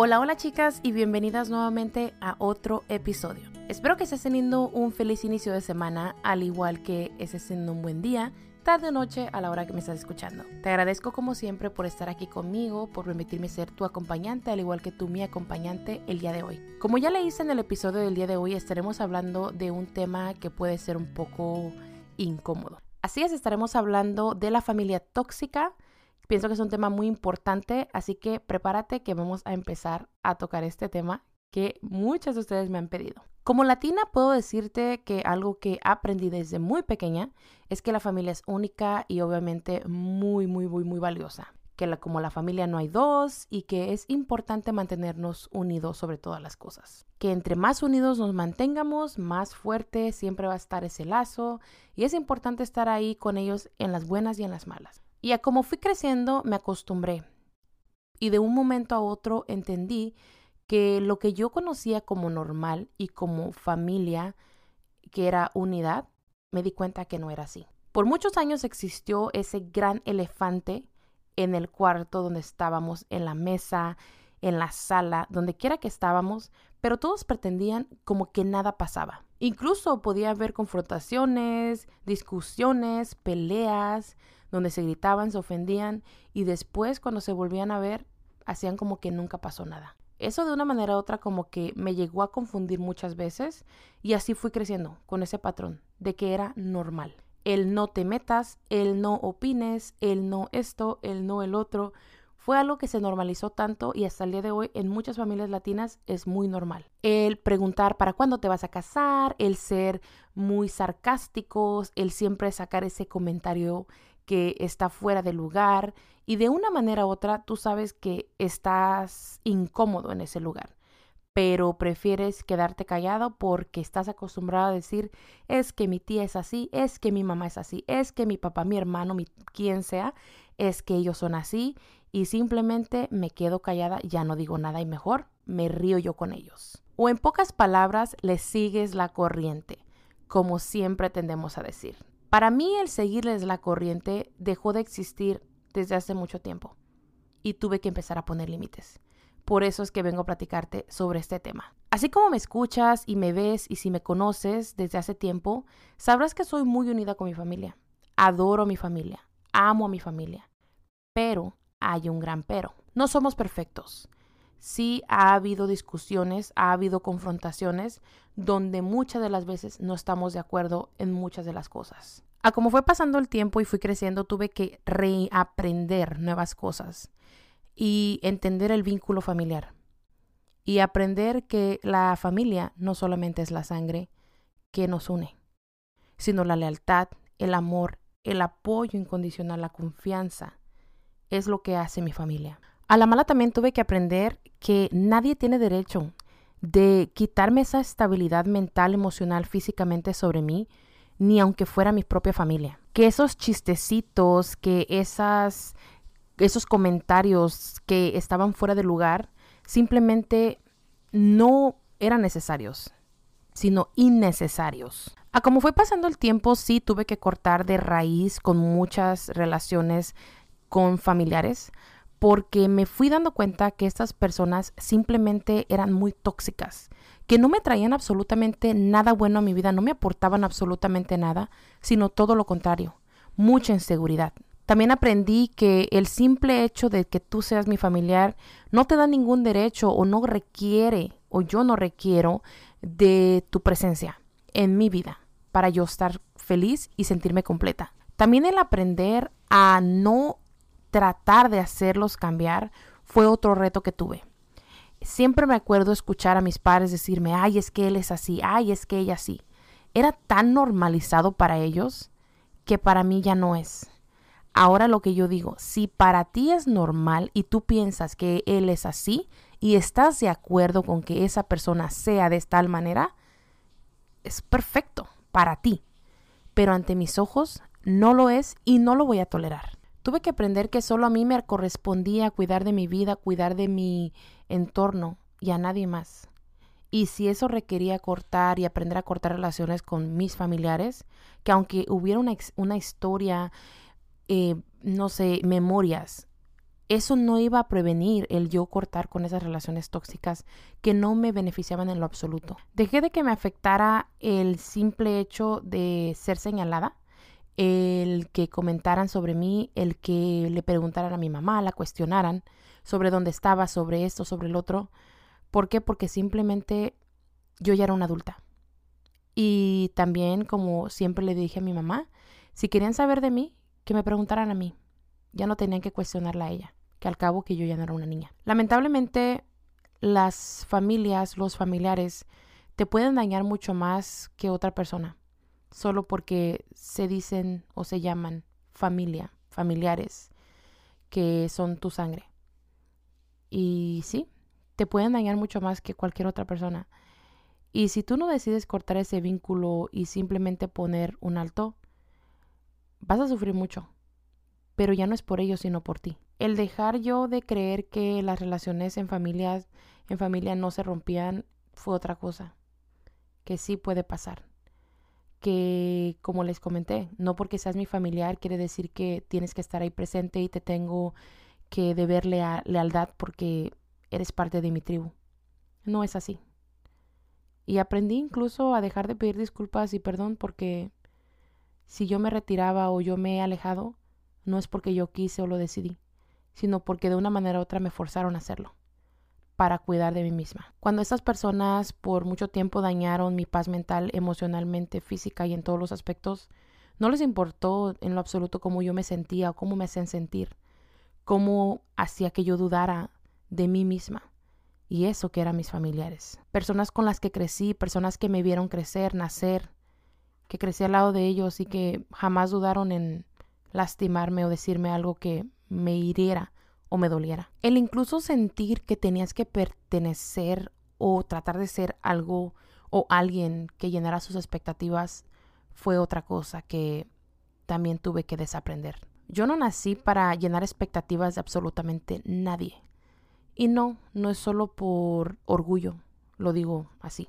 Hola, hola chicas y bienvenidas nuevamente a otro episodio. Espero que estés teniendo un feliz inicio de semana, al igual que estés teniendo un buen día, tarde o noche a la hora que me estás escuchando. Te agradezco como siempre por estar aquí conmigo, por permitirme ser tu acompañante, al igual que tú mi acompañante el día de hoy. Como ya leíste en el episodio del día de hoy, estaremos hablando de un tema que puede ser un poco incómodo. Así es, estaremos hablando de la familia tóxica, Pienso que es un tema muy importante, así que prepárate que vamos a empezar a tocar este tema que muchas de ustedes me han pedido. Como latina puedo decirte que algo que aprendí desde muy pequeña es que la familia es única y obviamente muy, muy, muy, muy valiosa. Que como la familia no hay dos y que es importante mantenernos unidos sobre todas las cosas. Que entre más unidos nos mantengamos, más fuerte siempre va a estar ese lazo y es importante estar ahí con ellos en las buenas y en las malas. Y a como fui creciendo, me acostumbré. Y de un momento a otro entendí que lo que yo conocía como normal y como familia, que era unidad, me di cuenta que no era así. Por muchos años existió ese gran elefante en el cuarto donde estábamos, en la mesa, en la sala, donde quiera que estábamos, pero todos pretendían como que nada pasaba. Incluso podía haber confrontaciones, discusiones, peleas, donde se gritaban, se ofendían y después cuando se volvían a ver hacían como que nunca pasó nada. Eso de una manera u otra como que me llegó a confundir muchas veces y así fui creciendo con ese patrón de que era normal. El no te metas, el no opines, el no esto, el no el otro, fue algo que se normalizó tanto y hasta el día de hoy en muchas familias latinas es muy normal. El preguntar para cuándo te vas a casar, el ser muy sarcásticos, el siempre sacar ese comentario que está fuera de lugar y de una manera u otra tú sabes que estás incómodo en ese lugar, pero prefieres quedarte callado porque estás acostumbrado a decir es que mi tía es así, es que mi mamá es así, es que mi papá, mi hermano, mi quien sea, es que ellos son así y simplemente me quedo callada, ya no digo nada y mejor me río yo con ellos. O en pocas palabras, le sigues la corriente, como siempre tendemos a decir. Para mí el seguirles la corriente dejó de existir desde hace mucho tiempo y tuve que empezar a poner límites. Por eso es que vengo a platicarte sobre este tema. Así como me escuchas y me ves y si me conoces desde hace tiempo, sabrás que soy muy unida con mi familia. Adoro a mi familia, amo a mi familia. Pero hay un gran pero. No somos perfectos. Sí ha habido discusiones, ha habido confrontaciones donde muchas de las veces no estamos de acuerdo en muchas de las cosas. A como fue pasando el tiempo y fui creciendo, tuve que reaprender nuevas cosas y entender el vínculo familiar. Y aprender que la familia no solamente es la sangre que nos une, sino la lealtad, el amor, el apoyo incondicional, la confianza, es lo que hace mi familia. A la mala también tuve que aprender que nadie tiene derecho de quitarme esa estabilidad mental, emocional, físicamente sobre mí, ni aunque fuera mi propia familia. Que esos chistecitos, que esas, esos comentarios que estaban fuera de lugar, simplemente no eran necesarios, sino innecesarios. A como fue pasando el tiempo, sí tuve que cortar de raíz con muchas relaciones con familiares, porque me fui dando cuenta que estas personas simplemente eran muy tóxicas, que no me traían absolutamente nada bueno a mi vida, no me aportaban absolutamente nada, sino todo lo contrario, mucha inseguridad. También aprendí que el simple hecho de que tú seas mi familiar no te da ningún derecho o no requiere o yo no requiero de tu presencia en mi vida para yo estar feliz y sentirme completa. También el aprender a no tratar de hacerlos cambiar fue otro reto que tuve. Siempre me acuerdo escuchar a mis padres decirme, ay, es que él es así, ay, es que ella así. Era tan normalizado para ellos que para mí ya no es. Ahora lo que yo digo, si para ti es normal y tú piensas que él es así y estás de acuerdo con que esa persona sea de tal manera, es perfecto para ti. Pero ante mis ojos no lo es y no lo voy a tolerar. Tuve que aprender que solo a mí me correspondía cuidar de mi vida, cuidar de mi entorno y a nadie más. Y si eso requería cortar y aprender a cortar relaciones con mis familiares, que aunque hubiera una, una historia, eh, no sé, memorias, eso no iba a prevenir el yo cortar con esas relaciones tóxicas que no me beneficiaban en lo absoluto. Dejé de que me afectara el simple hecho de ser señalada, el que comentaran sobre mí, el que le preguntaran a mi mamá, la cuestionaran sobre dónde estaba, sobre esto, sobre el otro. ¿Por qué? Porque simplemente yo ya era una adulta. Y también, como siempre le dije a mi mamá, si querían saber de mí, que me preguntaran a mí. Ya no tenían que cuestionarla a ella que al cabo que yo ya no era una niña. Lamentablemente, las familias, los familiares, te pueden dañar mucho más que otra persona, solo porque se dicen o se llaman familia, familiares, que son tu sangre. Y sí, te pueden dañar mucho más que cualquier otra persona. Y si tú no decides cortar ese vínculo y simplemente poner un alto, vas a sufrir mucho. Pero ya no es por ellos, sino por ti el dejar yo de creer que las relaciones en familias, en familia no se rompían fue otra cosa. Que sí puede pasar. Que, como les comenté, no porque seas mi familiar quiere decir que tienes que estar ahí presente y te tengo que deber lealtad porque eres parte de mi tribu. No es así. Y aprendí incluso a dejar de pedir disculpas y perdón porque si yo me retiraba o yo me he alejado, no es porque yo quise o lo decidí sino porque de una manera u otra me forzaron a hacerlo para cuidar de mí misma. Cuando estas personas por mucho tiempo dañaron mi paz mental, emocionalmente, física y en todos los aspectos, no les importó en lo absoluto cómo yo me sentía o cómo me hacían sentir, cómo hacía que yo dudara de mí misma. Y eso que eran mis familiares. Personas con las que crecí, personas que me vieron crecer, nacer, que crecí al lado de ellos y que jamás dudaron en lastimarme o decirme algo que me hiriera o me doliera. El incluso sentir que tenías que pertenecer o tratar de ser algo o alguien que llenara sus expectativas fue otra cosa que también tuve que desaprender. Yo no nací para llenar expectativas de absolutamente nadie. Y no, no es solo por orgullo, lo digo así,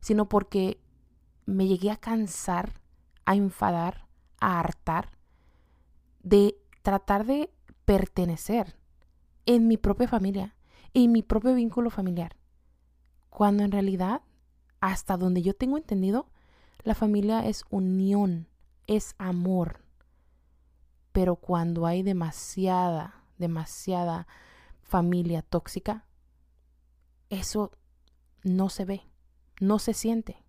sino porque me llegué a cansar, a enfadar, a hartar de tratar de pertenecer en mi propia familia, en mi propio vínculo familiar. Cuando en realidad, hasta donde yo tengo entendido, la familia es unión, es amor. Pero cuando hay demasiada, demasiada familia tóxica, eso no se ve, no se siente.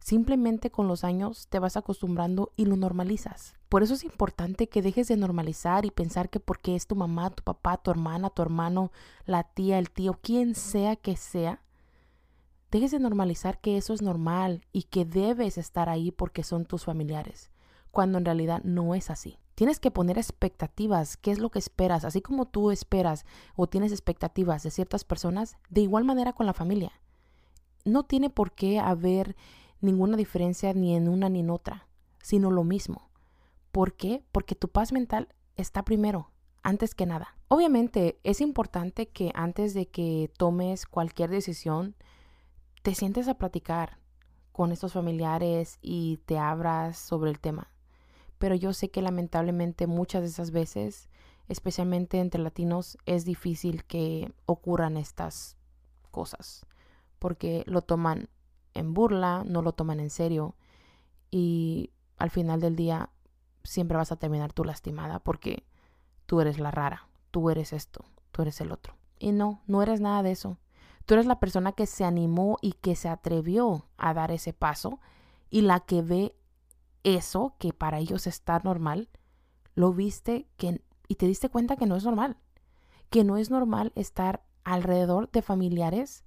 Simplemente con los años te vas acostumbrando y lo normalizas. Por eso es importante que dejes de normalizar y pensar que porque es tu mamá, tu papá, tu hermana, tu hermano, la tía, el tío, quien sea que sea, dejes de normalizar que eso es normal y que debes estar ahí porque son tus familiares, cuando en realidad no es así. Tienes que poner expectativas, qué es lo que esperas, así como tú esperas o tienes expectativas de ciertas personas, de igual manera con la familia. No tiene por qué haber ninguna diferencia ni en una ni en otra, sino lo mismo. ¿Por qué? Porque tu paz mental está primero, antes que nada. Obviamente es importante que antes de que tomes cualquier decisión, te sientes a platicar con estos familiares y te abras sobre el tema. Pero yo sé que lamentablemente muchas de esas veces, especialmente entre latinos, es difícil que ocurran estas cosas, porque lo toman en burla, no lo toman en serio y al final del día siempre vas a terminar tú lastimada porque tú eres la rara, tú eres esto, tú eres el otro. Y no, no eres nada de eso. Tú eres la persona que se animó y que se atrevió a dar ese paso y la que ve eso que para ellos está normal, lo viste que, y te diste cuenta que no es normal, que no es normal estar alrededor de familiares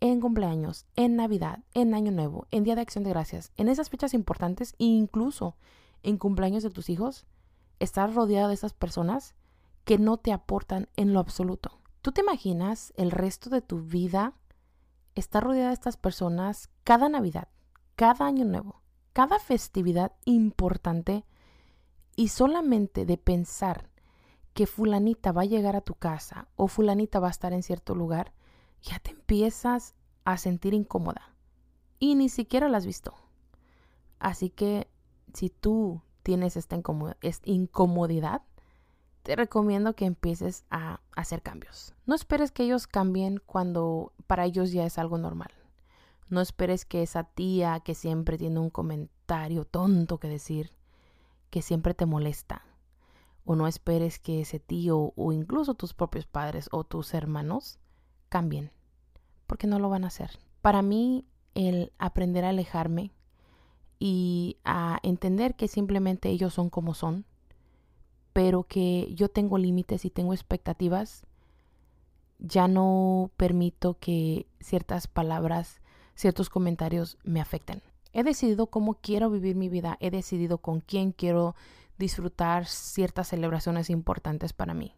en cumpleaños, en Navidad, en Año Nuevo, en Día de Acción de Gracias, en esas fechas importantes e incluso en cumpleaños de tus hijos, estar rodeado de esas personas que no te aportan en lo absoluto. ¿Tú te imaginas el resto de tu vida estar rodeada de estas personas cada Navidad, cada Año Nuevo, cada festividad importante y solamente de pensar que fulanita va a llegar a tu casa o fulanita va a estar en cierto lugar, ya te empiezas a sentir incómoda y ni siquiera la has visto. Así que si tú tienes esta, incomodidad, te recomiendo que empieces a hacer cambios. No esperes que ellos cambien cuando para ellos ya es algo normal. No esperes que esa tía que siempre tiene un comentario tonto que decir, que siempre te molesta. O no esperes que ese tío o incluso tus propios padres o tus hermanos cambien, porque no lo van a hacer. Para mí, el aprender a alejarme y a entender que simplemente ellos son como son, pero que yo tengo límites y tengo expectativas, ya no permito que ciertas palabras, ciertos comentarios me afecten. He decidido cómo quiero vivir mi vida, he decidido con quién quiero disfrutar ciertas celebraciones importantes para mí,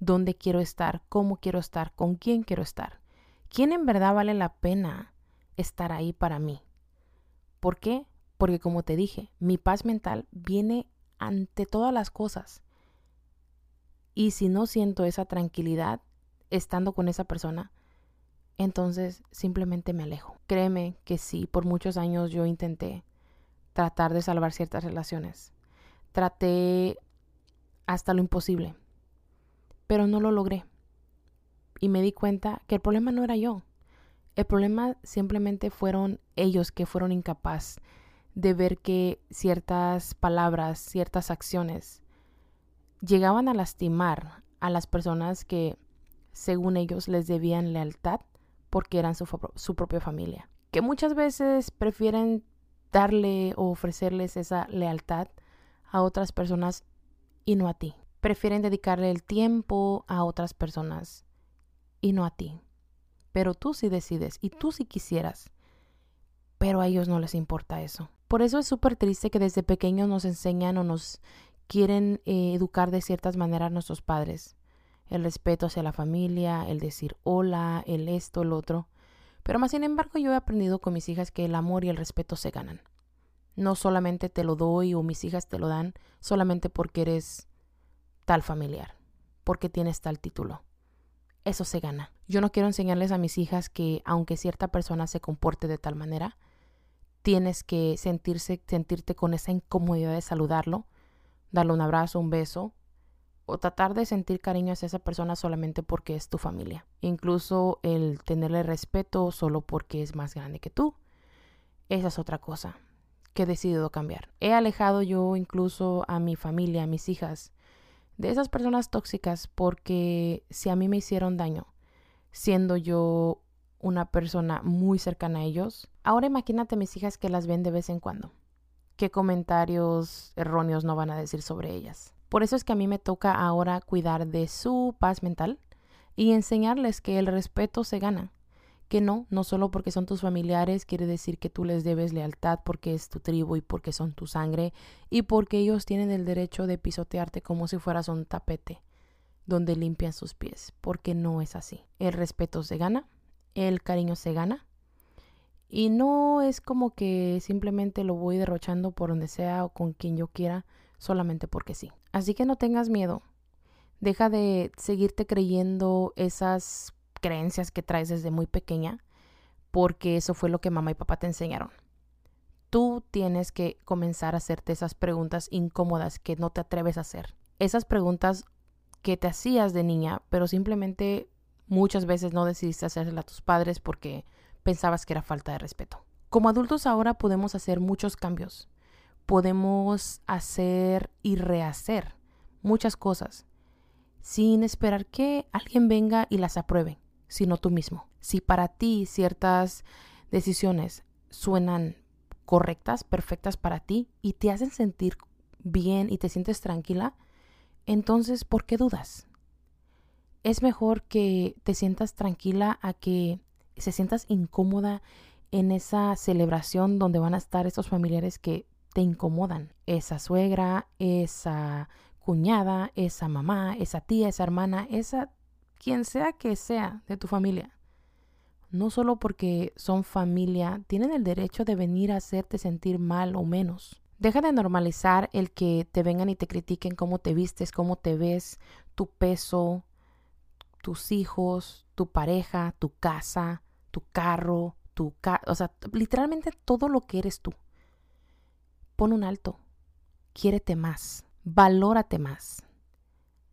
dónde quiero estar, cómo quiero estar, con quién quiero estar, quién en verdad vale la pena estar ahí para mí. ¿Por qué? Porque como te dije, mi paz mental viene ante todas las cosas. Y si no siento esa tranquilidad estando con esa persona, entonces simplemente me alejo. Créeme que sí, por muchos años yo intenté tratar de salvar ciertas relaciones. Traté hasta lo imposible, pero no lo logré. Y me di cuenta que el problema no era yo. El problema simplemente fueron ellos que fueron incapaces de ver que ciertas palabras, ciertas acciones llegaban a lastimar a las personas que, según ellos, les debían lealtad porque eran su, su propia familia. Que muchas veces prefieren darle o ofrecerles esa lealtad a otras personas y no a ti. Prefieren dedicarle el tiempo a otras personas y no a ti. Pero tú sí decides y tú sí quisieras. Pero a ellos no les importa eso. Por eso es súper triste que desde pequeños nos enseñan o nos quieren eh, educar de ciertas maneras nuestros padres. El respeto hacia la familia, el decir hola, el esto, el otro. Pero más sin embargo yo he aprendido con mis hijas que el amor y el respeto se ganan. No solamente te lo doy o mis hijas te lo dan solamente porque eres tal familiar, porque tienes tal título. Eso se gana. Yo no quiero enseñarles a mis hijas que aunque cierta persona se comporte de tal manera, tienes que sentirse, sentirte con esa incomodidad de saludarlo, darle un abrazo, un beso, o tratar de sentir cariño hacia esa persona solamente porque es tu familia. Incluso el tenerle respeto solo porque es más grande que tú. Esa es otra cosa que he decidido cambiar. He alejado yo incluso a mi familia, a mis hijas, de esas personas tóxicas porque si a mí me hicieron daño, siendo yo una persona muy cercana a ellos. Ahora imagínate mis hijas que las ven de vez en cuando. ¿Qué comentarios erróneos no van a decir sobre ellas? Por eso es que a mí me toca ahora cuidar de su paz mental y enseñarles que el respeto se gana. Que no, no solo porque son tus familiares quiere decir que tú les debes lealtad porque es tu tribu y porque son tu sangre y porque ellos tienen el derecho de pisotearte como si fueras un tapete donde limpian sus pies, porque no es así. El respeto se gana el cariño se gana. Y no es como que simplemente lo voy derrochando por donde sea o con quien yo quiera, solamente porque sí. Así que no tengas miedo. Deja de seguirte creyendo esas creencias que traes desde muy pequeña, porque eso fue lo que mamá y papá te enseñaron. Tú tienes que comenzar a hacerte esas preguntas incómodas que no te atreves a hacer. Esas preguntas que te hacías de niña, pero simplemente Muchas veces no decidiste hacerla a tus padres porque pensabas que era falta de respeto. Como adultos ahora podemos hacer muchos cambios. Podemos hacer y rehacer muchas cosas sin esperar que alguien venga y las apruebe, sino tú mismo. Si para ti ciertas decisiones suenan correctas, perfectas para ti y te hacen sentir bien y te sientes tranquila, entonces ¿por qué dudas? es mejor que te sientas tranquila a que se sientas incómoda en esa celebración donde van a estar esos familiares que te incomodan. Esa suegra, esa cuñada, esa mamá, esa tía, esa hermana, esa quien sea que sea de tu familia. No solo porque son familia, tienen el derecho de venir a hacerte sentir mal o menos. Deja de normalizar el que te vengan y te critiquen cómo te vistes, cómo te ves, tu peso, tus hijos, tu pareja, tu casa, tu carro, tu o sea, literalmente todo lo que eres tú. Pon un alto. Quiérete más. Valórate más.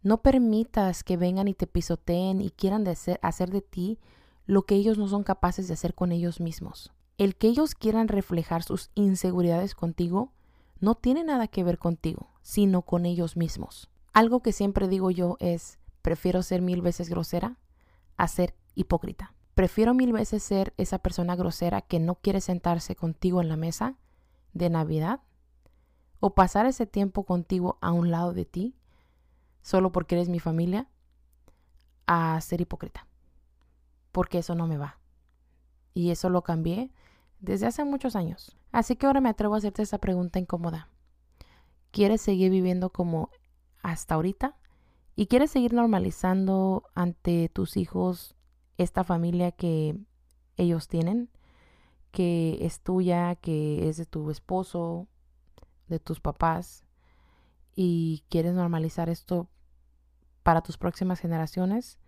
No permitas que vengan y te pisoteen y quieran hacer de ti lo que ellos no son capaces de hacer con ellos mismos. El que ellos quieran reflejar sus inseguridades contigo no tiene nada que ver contigo, sino con ellos mismos. Algo que siempre digo yo es, prefiero ser mil veces grosera a ser hipócrita. Prefiero mil veces ser esa persona grosera que no quiere sentarse contigo en la mesa de Navidad o pasar ese tiempo contigo a un lado de ti solo porque eres mi familia a ser hipócrita. Porque eso no me va. Y eso lo cambié desde hace muchos años. Así que ahora me atrevo a hacerte esa pregunta incómoda. ¿Quieres seguir viviendo como hasta ahorita? ¿Y quieres seguir normalizando ante tus hijos esta familia que ellos tienen? Que es tuya, que es de tu esposo, de tus papás. ¿Y quieres normalizar esto para tus próximas generaciones?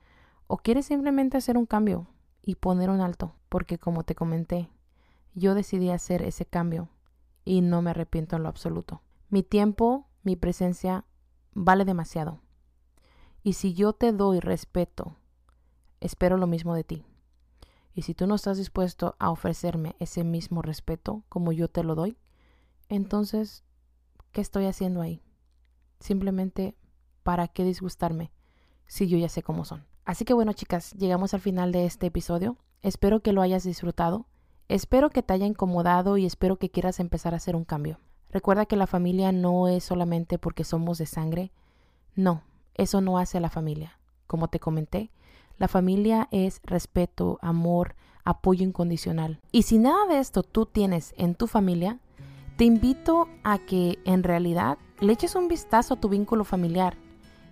¿O quieres simplemente hacer un cambio y poner un alto? Porque como te comenté, yo decidí hacer ese cambio y no me arrepiento en lo absoluto. Mi tiempo, mi presencia vale demasiado. Y si yo te doy respeto, espero lo mismo de ti. Y si tú no estás dispuesto a ofrecerme ese mismo respeto como yo te lo doy, entonces, ¿qué estoy haciendo ahí? Simplemente, ¿para qué disgustarme si yo ya sé cómo son? Así que bueno, chicas, llegamos al final de este episodio. Espero que lo hayas disfrutado. Espero que te haya incomodado y espero que quieras empezar a hacer un cambio. Recuerda que la familia no es solamente porque somos de sangre. No, eso no hace a la familia. Como te comenté, la familia es respeto, amor, apoyo incondicional. Y si nada de esto tú tienes en tu familia, te invito a que en realidad le eches un vistazo a tu vínculo familiar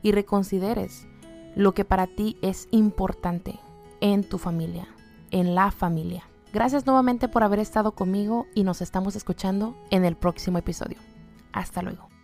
y reconsideres lo que para ti es importante en tu familia, en la familia. Gracias nuevamente por haber estado conmigo y nos estamos escuchando en el próximo episodio. Hasta luego.